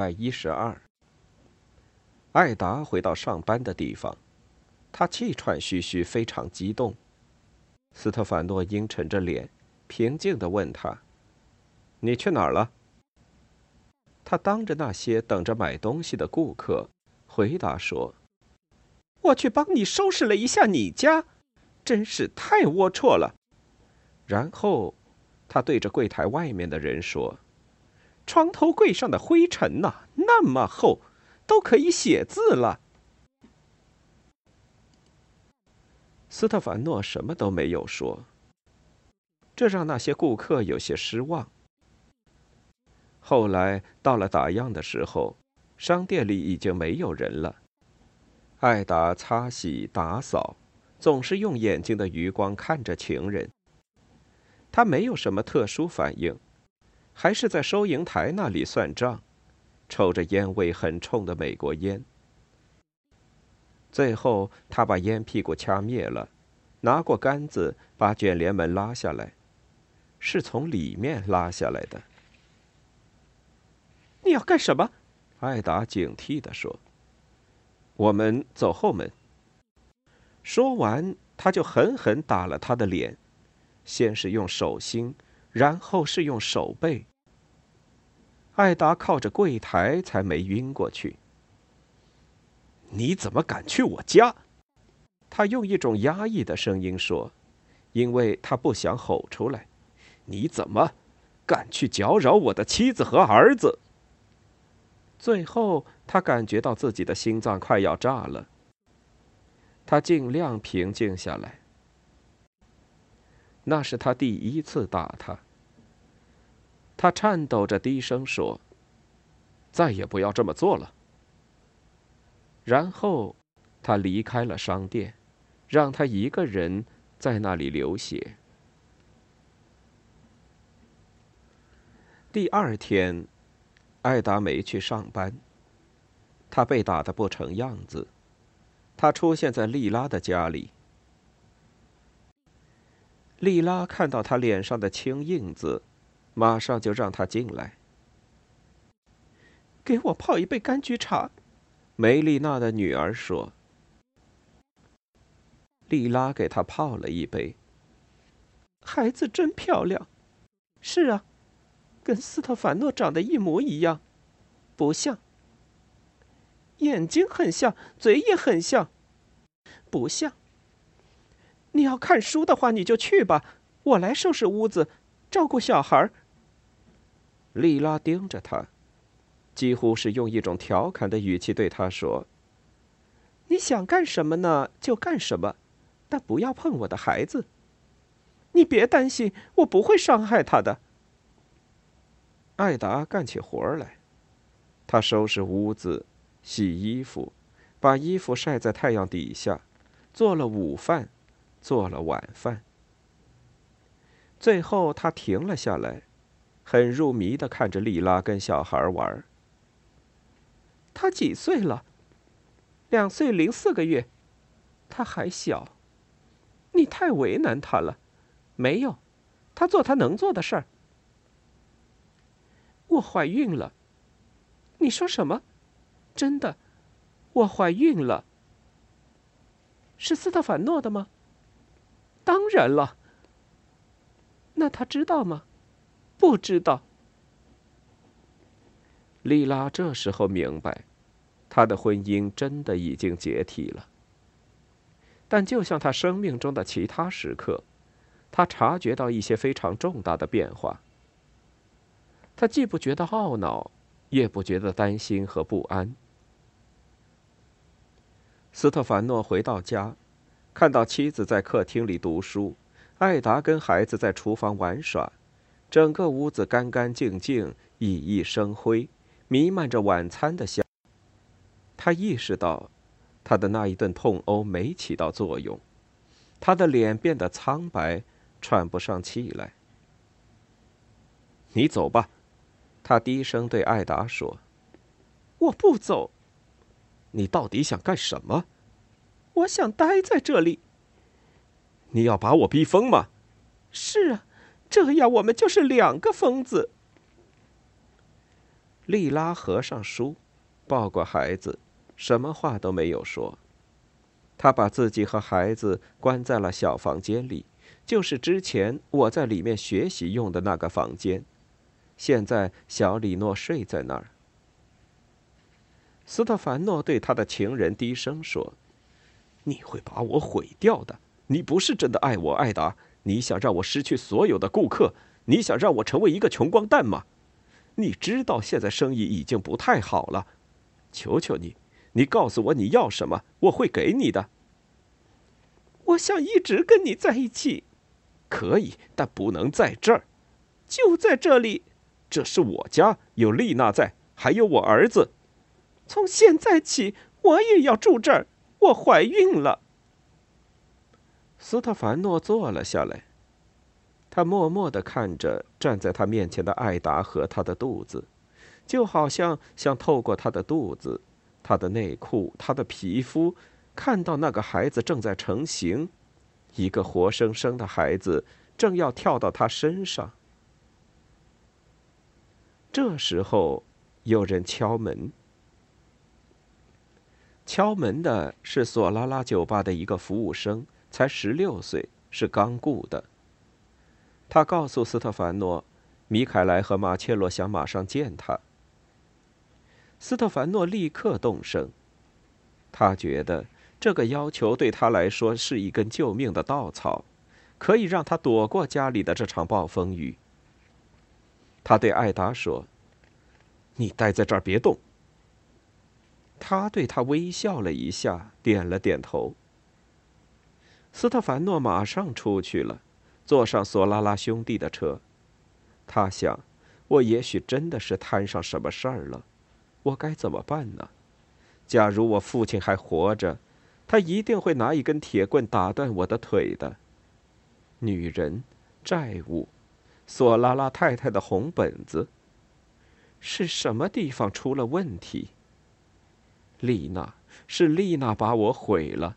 百一十二。艾达回到上班的地方，他气喘吁吁，非常激动。斯特凡诺阴沉着脸，平静地问他：“你去哪儿了？”他当着那些等着买东西的顾客，回答说：“我去帮你收拾了一下你家，真是太龌龊了。”然后，他对着柜台外面的人说。床头柜上的灰尘呐，那么厚，都可以写字了。斯特凡诺什么都没有说，这让那些顾客有些失望。后来到了打烊的时候，商店里已经没有人了。艾达擦洗打扫，总是用眼睛的余光看着情人。他没有什么特殊反应。还是在收银台那里算账，抽着烟味很冲的美国烟。最后，他把烟屁股掐灭了，拿过杆子把卷帘门拉下来，是从里面拉下来的。你要干什么？艾达警惕地说：“我们走后门。”说完，他就狠狠打了他的脸，先是用手心，然后是用手背。艾达靠着柜台才没晕过去。你怎么敢去我家？他用一种压抑的声音说，因为他不想吼出来。你怎么敢去搅扰我的妻子和儿子？最后，他感觉到自己的心脏快要炸了。他尽量平静下来。那是他第一次打他。他颤抖着低声说：“再也不要这么做了。”然后，他离开了商店，让他一个人在那里流血。第二天，艾达没去上班。他被打得不成样子。他出现在莉拉的家里。莉拉看到他脸上的青印子。马上就让他进来。给我泡一杯柑橘茶，梅丽娜的女儿说。莉拉给他泡了一杯。孩子真漂亮，是啊，跟斯特凡诺长得一模一样，不像。眼睛很像，嘴也很像，不像。你要看书的话，你就去吧，我来收拾屋子，照顾小孩儿。莉拉盯着他，几乎是用一种调侃的语气对他说：“你想干什么呢？就干什么，但不要碰我的孩子。你别担心，我不会伤害他的。”艾达干起活来，他收拾屋子、洗衣服，把衣服晒在太阳底下，做了午饭，做了晚饭。最后，他停了下来。很入迷的看着莉拉跟小孩玩。他几岁了？两岁零四个月，他还小。你太为难他了。没有，他做他能做的事儿。我怀孕了。你说什么？真的，我怀孕了。是斯特凡诺的吗？当然了。那他知道吗？不知道。莉拉这时候明白，她的婚姻真的已经解体了。但就像她生命中的其他时刻，她察觉到一些非常重大的变化。她既不觉得懊恼，也不觉得担心和不安。斯特凡诺回到家，看到妻子在客厅里读书，艾达跟孩子在厨房玩耍。整个屋子干干净净，熠熠生辉，弥漫着晚餐的香。他意识到，他的那一顿痛殴没起到作用，他的脸变得苍白，喘不上气来。你走吧，他低声对艾达说。我不走。你到底想干什么？我想待在这里。你要把我逼疯吗？是啊，这样我们就是两个疯子。莉拉合上书，抱过孩子，什么话都没有说。他把自己和孩子关在了小房间里，就是之前我在里面学习用的那个房间。现在小李诺睡在那儿。斯特凡诺对他的情人低声说：“你会把我毁掉的。你不是真的爱我，艾达。你想让我失去所有的顾客？你想让我成为一个穷光蛋吗？你知道现在生意已经不太好了。求求你，你告诉我你要什么，我会给你的。我想一直跟你在一起。可以，但不能在这儿。就在这里。这是我家，有丽娜在，还有我儿子。”从现在起，我也要住这儿。我怀孕了。斯特凡诺坐了下来，他默默的看着站在他面前的艾达和他的肚子，就好像想透过他的肚子、他的内裤、他的皮肤，看到那个孩子正在成型，一个活生生的孩子正要跳到他身上。这时候，有人敲门。敲门的是索拉拉酒吧的一个服务生，才十六岁，是刚雇的。他告诉斯特凡诺，米凯莱和马切洛想马上见他。斯特凡诺立刻动身，他觉得这个要求对他来说是一根救命的稻草，可以让他躲过家里的这场暴风雨。他对艾达说：“你待在这儿，别动。”他对他微笑了一下，点了点头。斯特凡诺马上出去了，坐上索拉拉兄弟的车。他想，我也许真的是摊上什么事儿了，我该怎么办呢？假如我父亲还活着，他一定会拿一根铁棍打断我的腿的。女人，债务，索拉拉太太的红本子，是什么地方出了问题？丽娜，是丽娜把我毁了。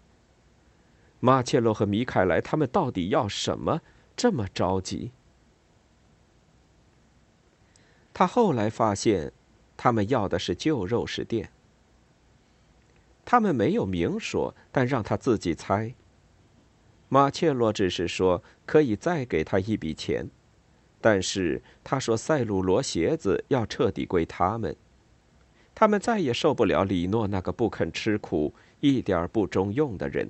马切洛和米凯莱他们到底要什么？这么着急？他后来发现，他们要的是旧肉食店。他们没有明说，但让他自己猜。马切洛只是说可以再给他一笔钱，但是他说塞鲁罗鞋子要彻底归他们。他们再也受不了李诺那个不肯吃苦、一点不中用的人，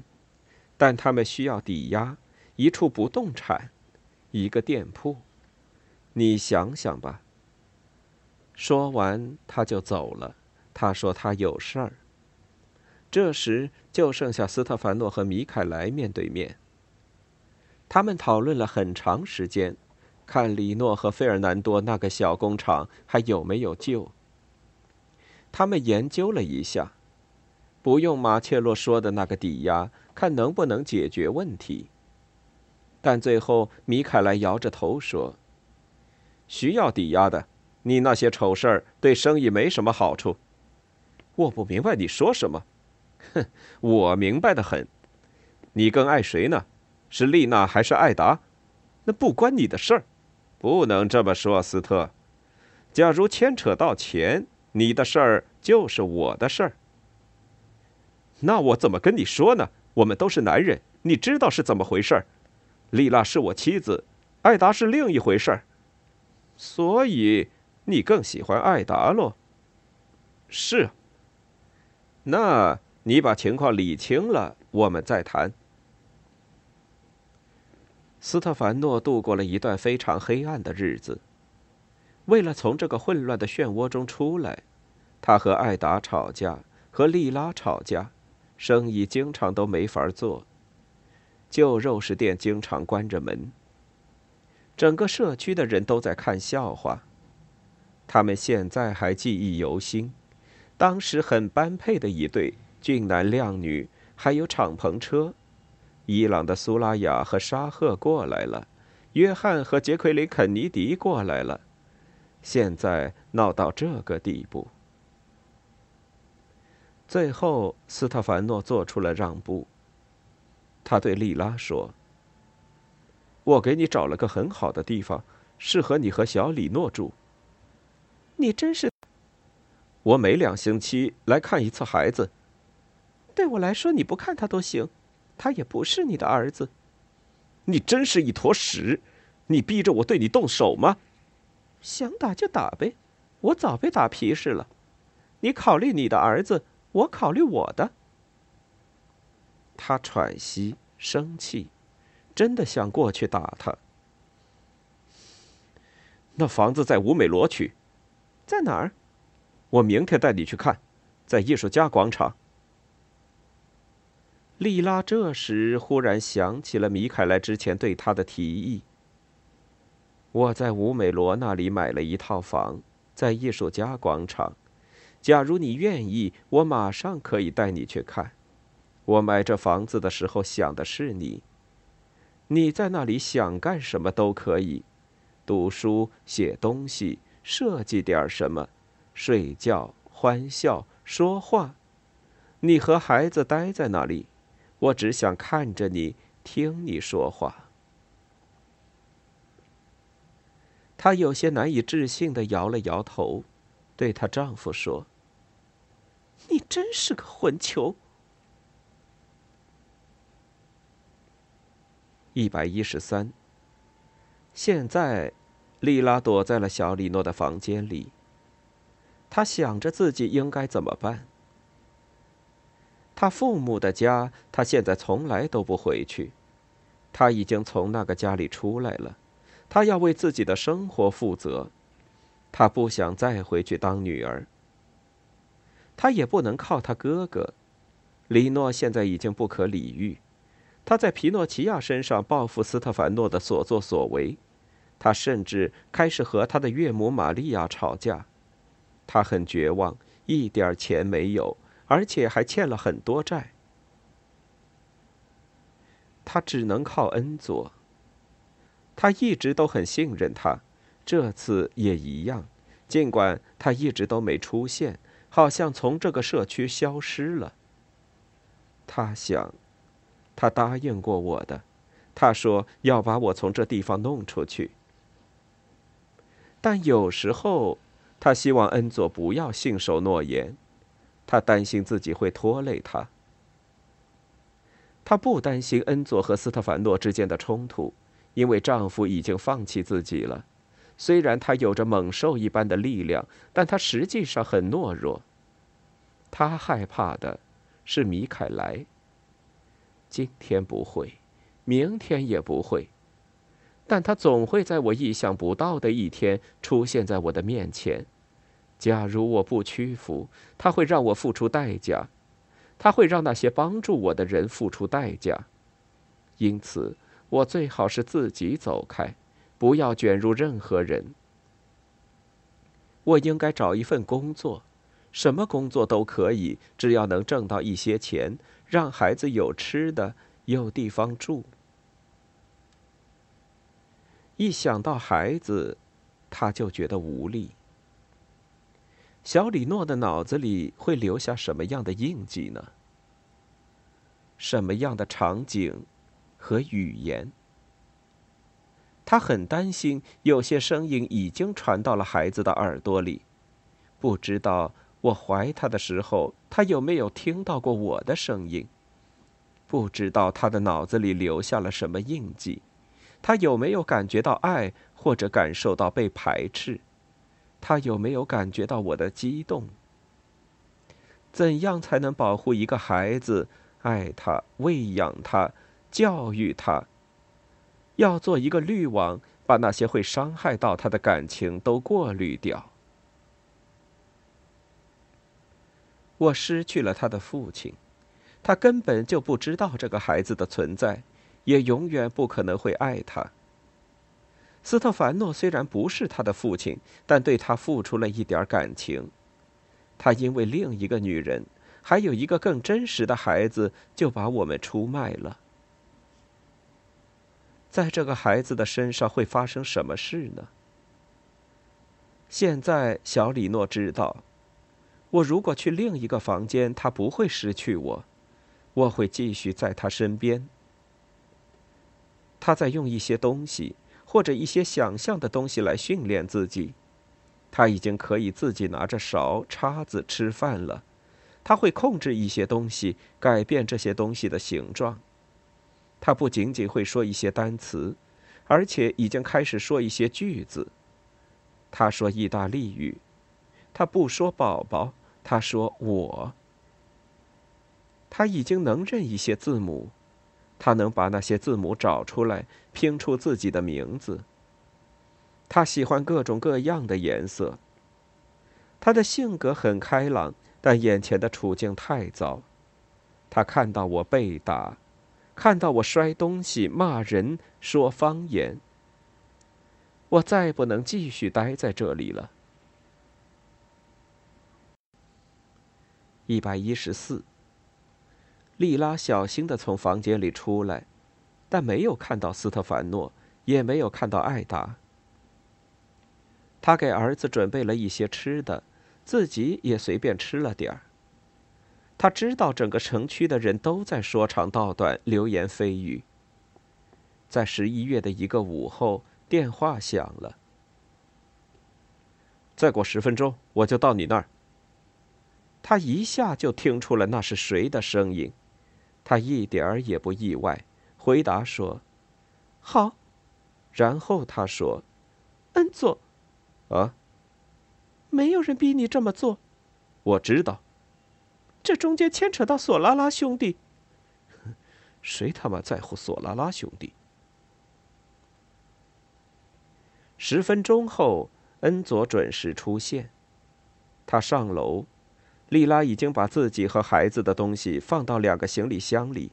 但他们需要抵押一处不动产，一个店铺。你想想吧。说完，他就走了。他说他有事儿。这时就剩下斯特凡诺和米凯莱面对面。他们讨论了很长时间，看李诺和费尔南多那个小工厂还有没有救。他们研究了一下，不用马切洛说的那个抵押，看能不能解决问题。但最后，米凯莱摇着头说：“需要抵押的，你那些丑事儿对生意没什么好处。”我不明白你说什么。哼，我明白的很。你更爱谁呢？是丽娜还是艾达？那不关你的事儿。不能这么说，斯特。假如牵扯到钱。你的事儿就是我的事儿，那我怎么跟你说呢？我们都是男人，你知道是怎么回事儿。丽娜是我妻子，艾达是另一回事儿，所以你更喜欢艾达喽？是。那你把情况理清了，我们再谈。斯特凡诺度过了一段非常黑暗的日子。为了从这个混乱的漩涡中出来，他和艾达吵架，和莉拉吵架，生意经常都没法做。旧肉食店经常关着门。整个社区的人都在看笑话。他们现在还记忆犹新，当时很般配的一对俊男靓女，还有敞篷车。伊朗的苏拉雅和沙赫过来了，约翰和杰奎琳·肯尼迪过来了。现在闹到这个地步。最后，斯特凡诺做出了让步。他对莉拉说：“我给你找了个很好的地方，适合你和小李诺住。”你真是……我每两星期来看一次孩子。对我来说，你不看他都行，他也不是你的儿子。你真是一坨屎！你逼着我对你动手吗？想打就打呗，我早被打皮实了。你考虑你的儿子，我考虑我的。他喘息，生气，真的想过去打他。那房子在吴美罗区。在哪儿？我明天带你去看，在艺术家广场。莉拉这时忽然想起了米凯莱之前对他的提议。我在吴美罗那里买了一套房，在艺术家广场。假如你愿意，我马上可以带你去看。我买这房子的时候想的是你。你在那里想干什么都可以，读书、写东西。设计点什么，睡觉、欢笑、说话，你和孩子待在那里，我只想看着你，听你说话。她有些难以置信的摇了摇头，对她丈夫说：“你真是个混球。”一百一十三。现在。莉拉躲在了小里诺的房间里。她想着自己应该怎么办。他父母的家，他现在从来都不回去。他已经从那个家里出来了，他要为自己的生活负责。他不想再回去当女儿。他也不能靠他哥哥。李诺现在已经不可理喻。他在皮诺奇亚身上报复斯特凡诺的所作所为。他甚至开始和他的岳母玛利亚吵架，他很绝望，一点钱没有，而且还欠了很多债。他只能靠恩佐。他一直都很信任他，这次也一样，尽管他一直都没出现，好像从这个社区消失了。他想，他答应过我的，他说要把我从这地方弄出去。但有时候，他希望恩佐不要信守诺言，他担心自己会拖累他。他不担心恩佐和斯特凡诺之间的冲突，因为丈夫已经放弃自己了。虽然他有着猛兽一般的力量，但他实际上很懦弱。他害怕的是米凯莱。今天不会，明天也不会。但他总会在我意想不到的一天出现在我的面前。假如我不屈服，他会让我付出代价，他会让那些帮助我的人付出代价。因此，我最好是自己走开，不要卷入任何人。我应该找一份工作，什么工作都可以，只要能挣到一些钱，让孩子有吃的，有地方住。一想到孩子，他就觉得无力。小李诺的脑子里会留下什么样的印记呢？什么样的场景和语言？他很担心，有些声音已经传到了孩子的耳朵里。不知道我怀他的时候，他有没有听到过我的声音？不知道他的脑子里留下了什么印记？他有没有感觉到爱，或者感受到被排斥？他有没有感觉到我的激动？怎样才能保护一个孩子？爱他，喂养他，教育他。要做一个滤网，把那些会伤害到他的感情都过滤掉。我失去了他的父亲，他根本就不知道这个孩子的存在。也永远不可能会爱他。斯特凡诺虽然不是他的父亲，但对他付出了一点感情。他因为另一个女人，还有一个更真实的孩子，就把我们出卖了。在这个孩子的身上会发生什么事呢？现在小李诺知道，我如果去另一个房间，他不会失去我，我会继续在他身边。他在用一些东西或者一些想象的东西来训练自己。他已经可以自己拿着勺、叉子吃饭了。他会控制一些东西，改变这些东西的形状。他不仅仅会说一些单词，而且已经开始说一些句子。他说意大利语，他不说宝宝，他说我。他已经能认一些字母，他能把那些字母找出来，拼出自己的名字。他喜欢各种各样的颜色。他的性格很开朗，但眼前的处境太糟。他看到我被打。看到我摔东西、骂人、说方言，我再不能继续待在这里了。一百一十四。莉拉小心的从房间里出来，但没有看到斯特凡诺，也没有看到艾达。他给儿子准备了一些吃的，自己也随便吃了点儿。他知道整个城区的人都在说长道短、流言蜚语。在十一月的一个午后，电话响了。再过十分钟，我就到你那儿。他一下就听出了那是谁的声音，他一点儿也不意外，回答说：“好。”然后他说：“恩佐，啊，没有人逼你这么做。我知道。”这中间牵扯到索拉拉兄弟。谁他妈在乎索拉拉兄弟？十分钟后，恩佐准时出现。他上楼，莉拉已经把自己和孩子的东西放到两个行李箱里。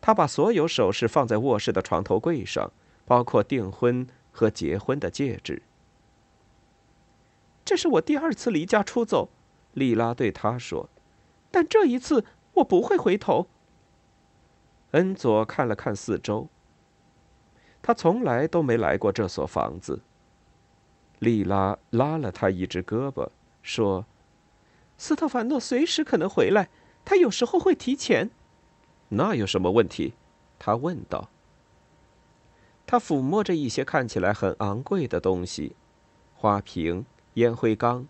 他把所有首饰放在卧室的床头柜上，包括订婚和结婚的戒指。这是我第二次离家出走，莉拉对他说。但这一次，我不会回头。恩佐看了看四周。他从来都没来过这所房子。莉拉拉了他一只胳膊，说：“斯特凡诺随时可能回来，他有时候会提前。”那有什么问题？他问道。他抚摸着一些看起来很昂贵的东西：花瓶、烟灰缸，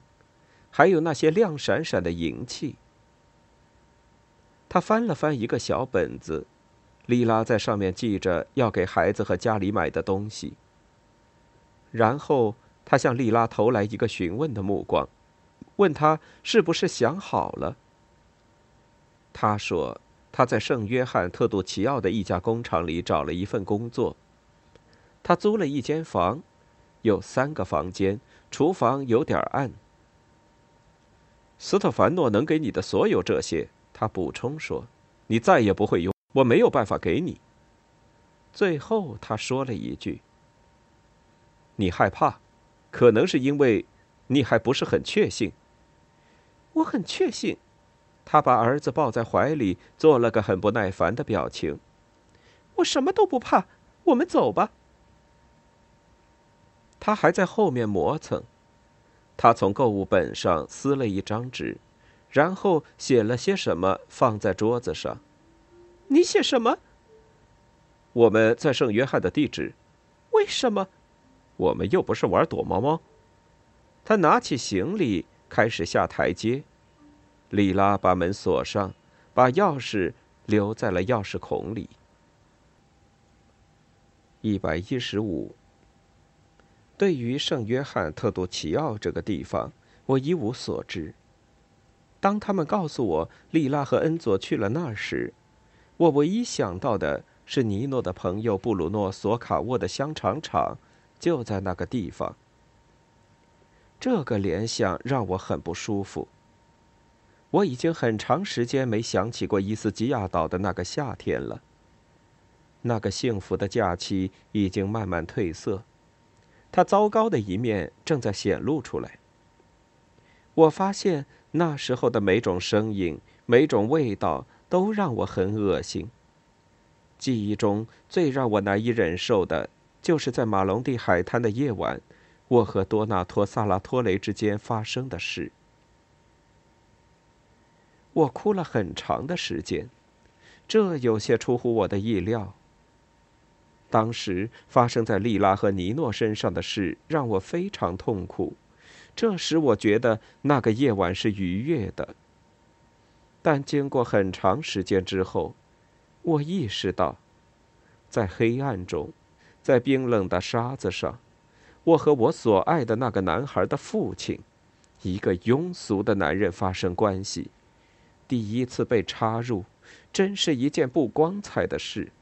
还有那些亮闪闪的银器。他翻了翻一个小本子，莉拉在上面记着要给孩子和家里买的东西。然后他向莉拉投来一个询问的目光，问他是不是想好了。他说他在圣约翰特杜奇奥的一家工厂里找了一份工作。他租了一间房，有三个房间，厨房有点暗。斯特凡诺能给你的所有这些。他补充说：“你再也不会用，我没有办法给你。”最后，他说了一句：“你害怕，可能是因为你还不是很确信。”我很确信。他把儿子抱在怀里，做了个很不耐烦的表情。我什么都不怕，我们走吧。他还在后面磨蹭。他从购物本上撕了一张纸。然后写了些什么，放在桌子上。你写什么？我们在圣约翰的地址。为什么？我们又不是玩躲猫猫。他拿起行李，开始下台阶。莉拉把门锁上，把钥匙留在了钥匙孔里。一百一十五。对于圣约翰特杜奇奥这个地方，我一无所知。当他们告诉我莉拉和恩佐去了那儿时，我唯一想到的是尼诺的朋友布鲁诺·索卡沃的香肠厂就在那个地方。这个联想让我很不舒服。我已经很长时间没想起过伊斯基亚岛的那个夏天了。那个幸福的假期已经慢慢褪色，他糟糕的一面正在显露出来。我发现那时候的每种声音、每种味道都让我很恶心。记忆中最让我难以忍受的，就是在马龙蒂海滩的夜晚，我和多纳托·萨拉托雷之间发生的事。我哭了很长的时间，这有些出乎我的意料。当时发生在莉拉和尼诺身上的事让我非常痛苦。这使我觉得那个夜晚是愉悦的。但经过很长时间之后，我意识到，在黑暗中，在冰冷的沙子上，我和我所爱的那个男孩的父亲，一个庸俗的男人发生关系，第一次被插入，真是一件不光彩的事。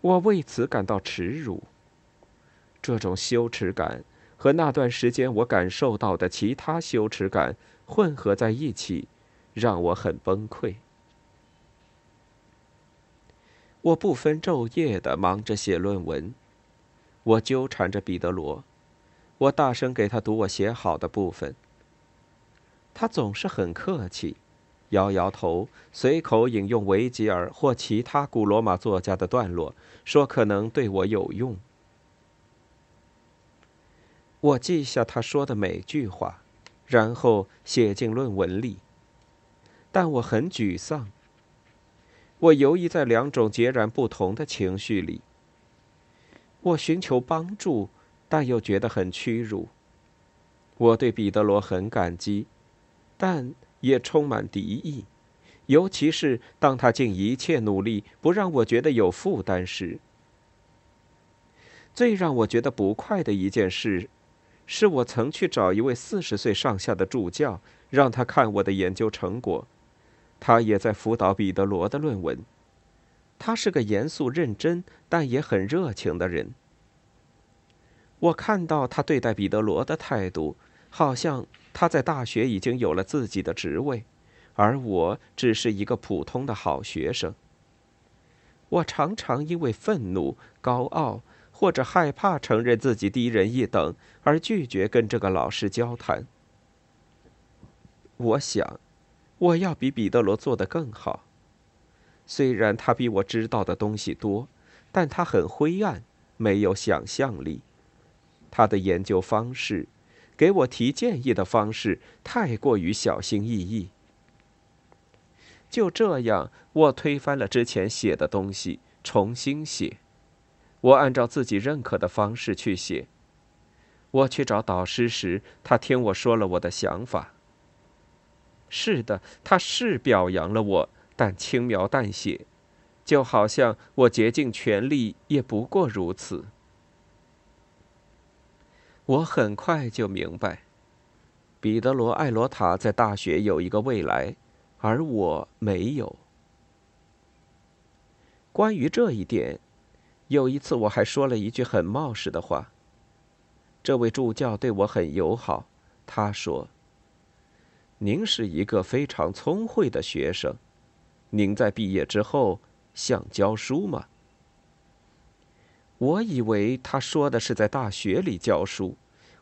我为此感到耻辱。这种羞耻感。和那段时间我感受到的其他羞耻感混合在一起，让我很崩溃。我不分昼夜的忙着写论文，我纠缠着彼得罗，我大声给他读我写好的部分。他总是很客气，摇摇头，随口引用维吉尔或其他古罗马作家的段落，说可能对我有用。我记下他说的每句话，然后写进论文里。但我很沮丧。我游移在两种截然不同的情绪里。我寻求帮助，但又觉得很屈辱。我对彼得罗很感激，但也充满敌意，尤其是当他尽一切努力不让我觉得有负担时。最让我觉得不快的一件事。是我曾去找一位四十岁上下的助教，让他看我的研究成果。他也在辅导彼得罗的论文。他是个严肃认真但也很热情的人。我看到他对待彼得罗的态度，好像他在大学已经有了自己的职位，而我只是一个普通的好学生。我常常因为愤怒、高傲。或者害怕承认自己低人一等，而拒绝跟这个老师交谈。我想，我要比彼得罗做得更好。虽然他比我知道的东西多，但他很灰暗，没有想象力。他的研究方式，给我提建议的方式，太过于小心翼翼。就这样，我推翻了之前写的东西，重新写。我按照自己认可的方式去写。我去找导师时，他听我说了我的想法。是的，他是表扬了我，但轻描淡写，就好像我竭尽全力也不过如此。我很快就明白，彼得罗·艾罗塔在大学有一个未来，而我没有。关于这一点。有一次，我还说了一句很冒失的话。这位助教对我很友好，他说：“您是一个非常聪慧的学生，您在毕业之后想教书吗？”我以为他说的是在大学里教书，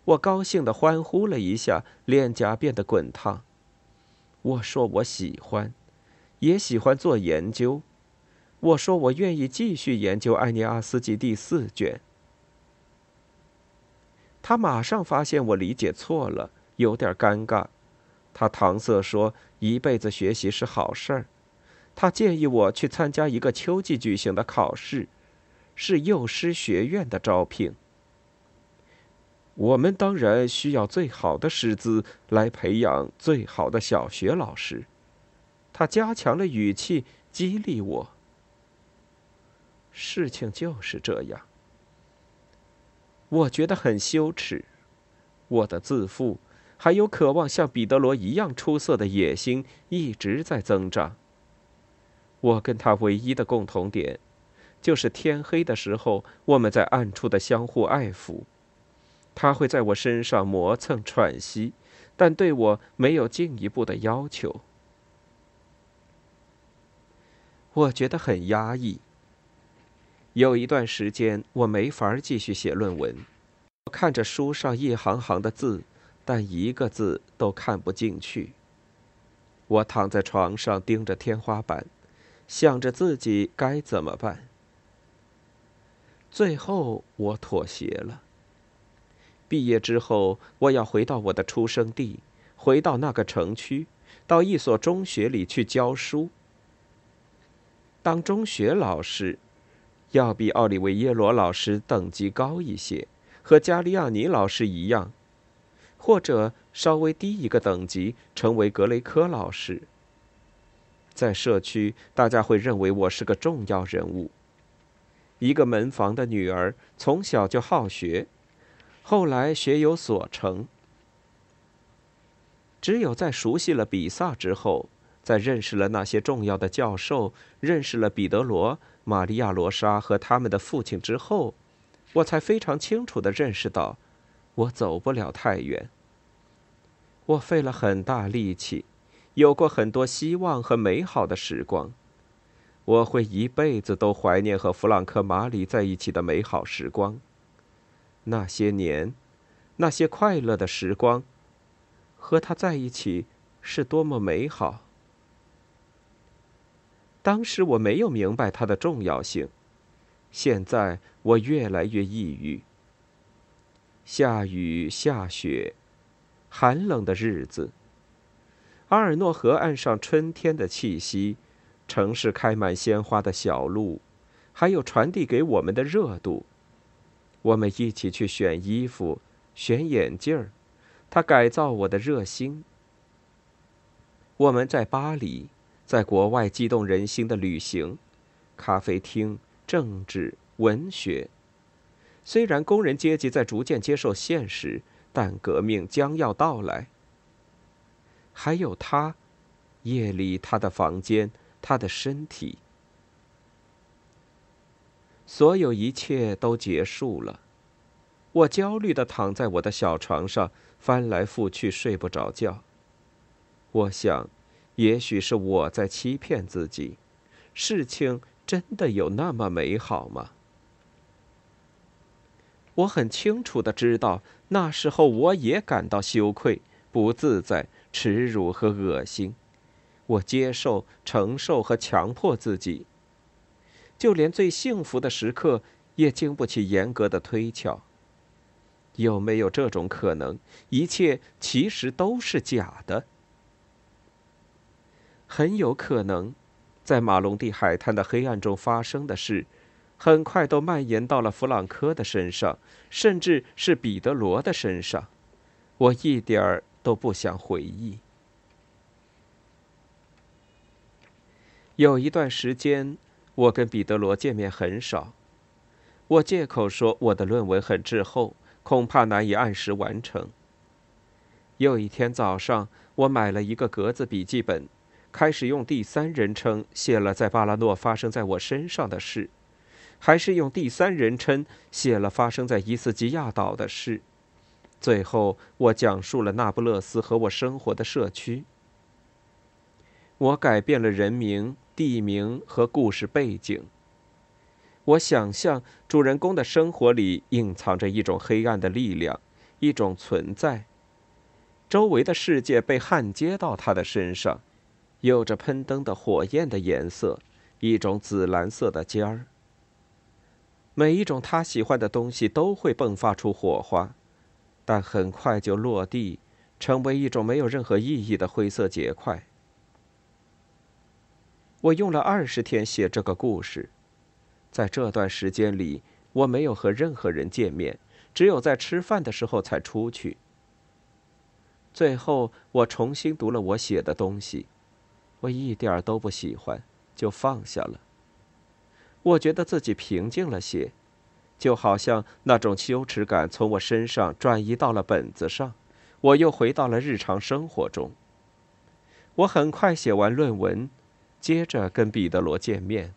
我高兴的欢呼了一下，脸颊变得滚烫。我说我喜欢，也喜欢做研究。我说：“我愿意继续研究《艾尼阿斯纪》第四卷。”他马上发现我理解错了，有点尴尬。他搪塞说：“一辈子学习是好事儿。”他建议我去参加一个秋季举行的考试，是幼师学院的招聘。我们当然需要最好的师资来培养最好的小学老师。他加强了语气，激励我。事情就是这样。我觉得很羞耻，我的自负，还有渴望像彼得罗一样出色的野心一直在增长。我跟他唯一的共同点，就是天黑的时候我们在暗处的相互爱抚。他会在我身上磨蹭喘息，但对我没有进一步的要求。我觉得很压抑。有一段时间，我没法继续写论文。我看着书上一行行的字，但一个字都看不进去。我躺在床上盯着天花板，想着自己该怎么办。最后，我妥协了。毕业之后，我要回到我的出生地，回到那个城区，到一所中学里去教书。当中学老师，要比奥利维耶罗老师等级高一些，和加利亚尼老师一样，或者稍微低一个等级，成为格雷科老师。在社区，大家会认为我是个重要人物。一个门房的女儿，从小就好学，后来学有所成。只有在熟悉了比萨之后。在认识了那些重要的教授，认识了彼得罗、玛利亚罗莎和他们的父亲之后，我才非常清楚地认识到，我走不了太远。我费了很大力气，有过很多希望和美好的时光，我会一辈子都怀念和弗朗克·马里在一起的美好时光。那些年，那些快乐的时光，和他在一起是多么美好。当时我没有明白它的重要性，现在我越来越抑郁。下雨下雪，寒冷的日子。阿尔诺河岸上春天的气息，城市开满鲜花的小路，还有传递给我们的热度。我们一起去选衣服，选眼镜儿，他改造我的热心。我们在巴黎。在国外激动人心的旅行，咖啡厅、政治、文学。虽然工人阶级在逐渐接受现实，但革命将要到来。还有他，夜里他的房间，他的身体，所有一切都结束了。我焦虑的躺在我的小床上，翻来覆去睡不着觉。我想。也许是我在欺骗自己，事情真的有那么美好吗？我很清楚的知道，那时候我也感到羞愧、不自在、耻辱和恶心。我接受、承受和强迫自己，就连最幸福的时刻也经不起严格的推敲。有没有这种可能？一切其实都是假的。很有可能，在马龙蒂海滩的黑暗中发生的事，很快都蔓延到了弗朗科的身上，甚至是彼得罗的身上。我一点儿都不想回忆。有一段时间，我跟彼得罗见面很少。我借口说我的论文很滞后，恐怕难以按时完成。有一天早上，我买了一个格子笔记本。开始用第三人称写了在巴拉诺发生在我身上的事，还是用第三人称写了发生在伊斯基亚岛的事。最后，我讲述了那不勒斯和我生活的社区。我改变了人名、地名和故事背景。我想象主人公的生活里隐藏着一种黑暗的力量，一种存在。周围的世界被焊接到他的身上。有着喷灯的火焰的颜色，一种紫蓝色的尖儿。每一种他喜欢的东西都会迸发出火花，但很快就落地，成为一种没有任何意义的灰色结块。我用了二十天写这个故事，在这段时间里，我没有和任何人见面，只有在吃饭的时候才出去。最后，我重新读了我写的东西。我一点都不喜欢，就放下了。我觉得自己平静了些，就好像那种羞耻感从我身上转移到了本子上，我又回到了日常生活中。我很快写完论文，接着跟彼得罗见面。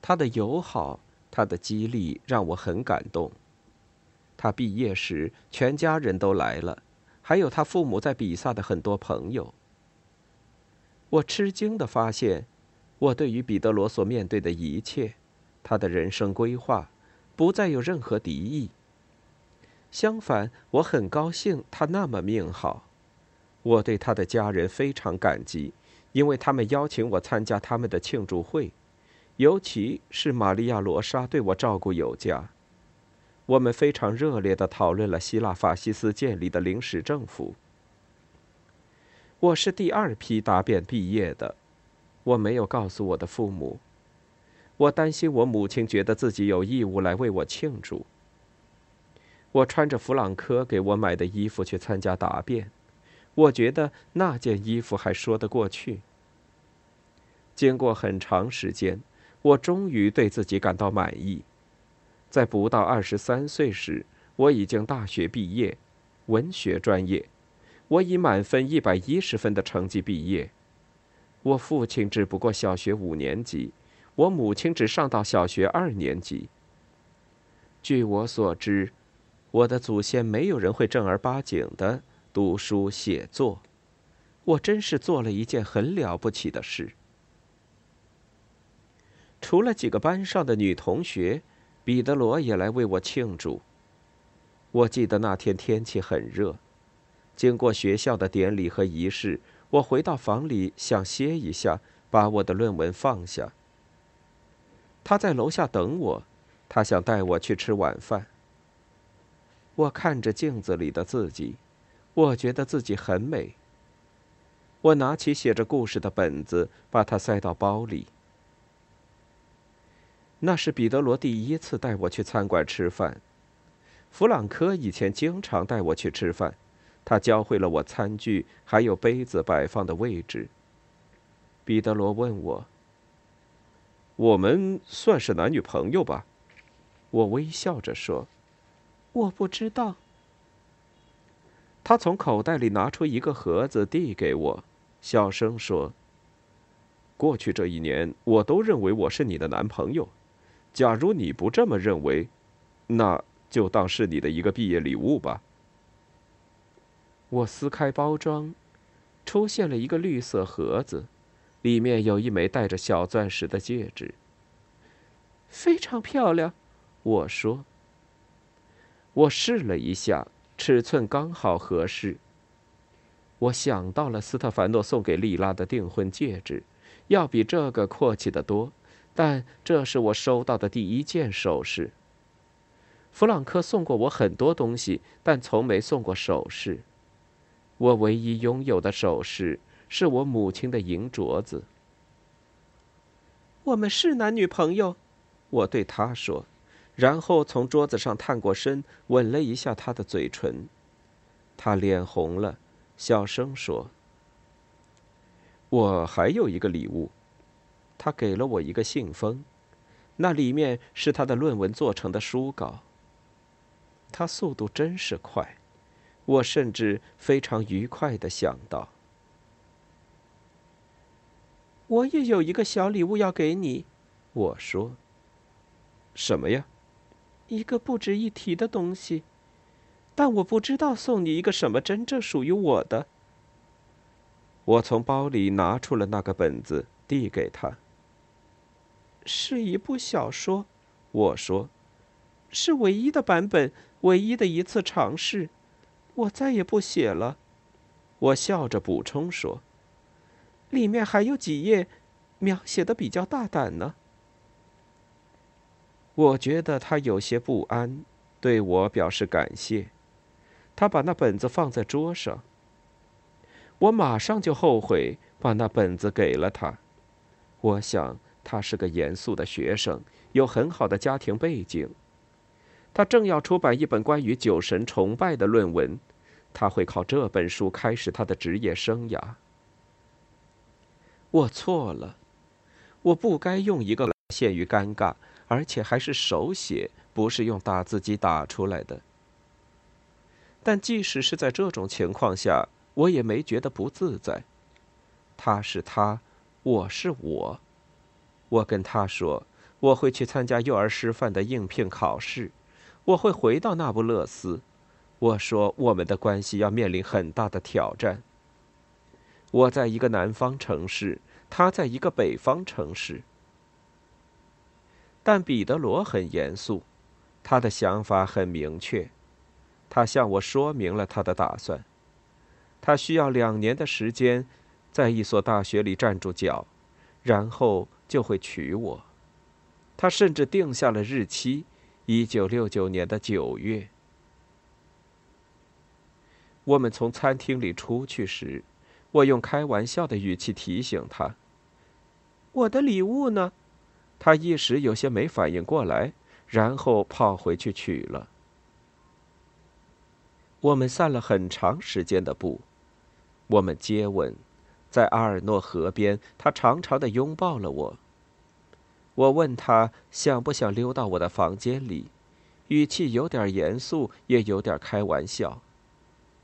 他的友好，他的激励让我很感动。他毕业时，全家人都来了。还有他父母在比萨的很多朋友。我吃惊的发现，我对于彼得罗所面对的一切，他的人生规划，不再有任何敌意。相反，我很高兴他那么命好。我对他的家人非常感激，因为他们邀请我参加他们的庆祝会，尤其是玛利亚·罗莎对我照顾有加。我们非常热烈地讨论了希腊法西斯建立的临时政府。我是第二批答辩毕业的，我没有告诉我的父母。我担心我母亲觉得自己有义务来为我庆祝。我穿着弗朗科给我买的衣服去参加答辩，我觉得那件衣服还说得过去。经过很长时间，我终于对自己感到满意。在不到二十三岁时，我已经大学毕业，文学专业。我以满分一百一十分的成绩毕业。我父亲只不过小学五年级，我母亲只上到小学二年级。据我所知，我的祖先没有人会正儿八经的读书写作。我真是做了一件很了不起的事。除了几个班上的女同学，彼得罗也来为我庆祝。我记得那天天气很热。经过学校的典礼和仪式，我回到房里想歇一下，把我的论文放下。他在楼下等我，他想带我去吃晚饭。我看着镜子里的自己，我觉得自己很美。我拿起写着故事的本子，把它塞到包里。那是彼得罗第一次带我去餐馆吃饭，弗朗科以前经常带我去吃饭。他教会了我餐具还有杯子摆放的位置。彼得罗问我：“我们算是男女朋友吧？”我微笑着说：“我不知道。”他从口袋里拿出一个盒子递给我，小声说：“过去这一年，我都认为我是你的男朋友。假如你不这么认为，那就当是你的一个毕业礼物吧。”我撕开包装，出现了一个绿色盒子，里面有一枚带着小钻石的戒指。非常漂亮，我说。我试了一下，尺寸刚好合适。我想到了斯特凡诺送给莉拉的订婚戒指，要比这个阔气得多，但这是我收到的第一件首饰。弗朗克送过我很多东西，但从没送过首饰。我唯一拥有的首饰是我母亲的银镯子。我们是男女朋友，我对他说，然后从桌子上探过身，吻了一下他的嘴唇。他脸红了，小声说：“我还有一个礼物。”他给了我一个信封，那里面是他的论文做成的书稿。他速度真是快。我甚至非常愉快的想到，我也有一个小礼物要给你。我说：“什么呀？”一个不值一提的东西，但我不知道送你一个什么真正属于我的。我从包里拿出了那个本子，递给他。是一部小说，我说：“是唯一的版本，唯一的一次尝试。”我再也不写了，我笑着补充说：“里面还有几页，描写的比较大胆呢。”我觉得他有些不安，对我表示感谢。他把那本子放在桌上。我马上就后悔把那本子给了他。我想他是个严肃的学生，有很好的家庭背景。他正要出版一本关于酒神崇拜的论文，他会靠这本书开始他的职业生涯。我错了，我不该用一个陷于尴尬，而且还是手写，不是用打字机打出来的。但即使是在这种情况下，我也没觉得不自在。他是他，我是我。我跟他说，我会去参加幼儿师范的应聘考试。我会回到那不勒斯。我说，我们的关系要面临很大的挑战。我在一个南方城市，他在一个北方城市。但彼得罗很严肃，他的想法很明确，他向我说明了他的打算。他需要两年的时间，在一所大学里站住脚，然后就会娶我。他甚至定下了日期：一九六九年的九月。我们从餐厅里出去时，我用开玩笑的语气提醒他：“我的礼物呢？”他一时有些没反应过来，然后跑回去取了。我们散了很长时间的步。我们接吻，在阿尔诺河边，他长长的拥抱了我。我问他想不想溜到我的房间里，语气有点严肃，也有点开玩笑。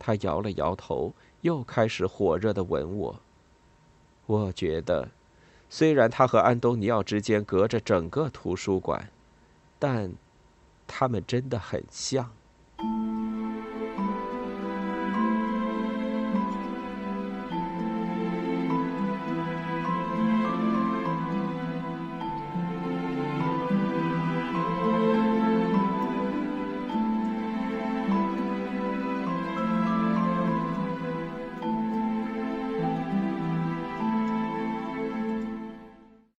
他摇了摇头，又开始火热的吻我。我觉得，虽然他和安东尼奥之间隔着整个图书馆，但他们真的很像。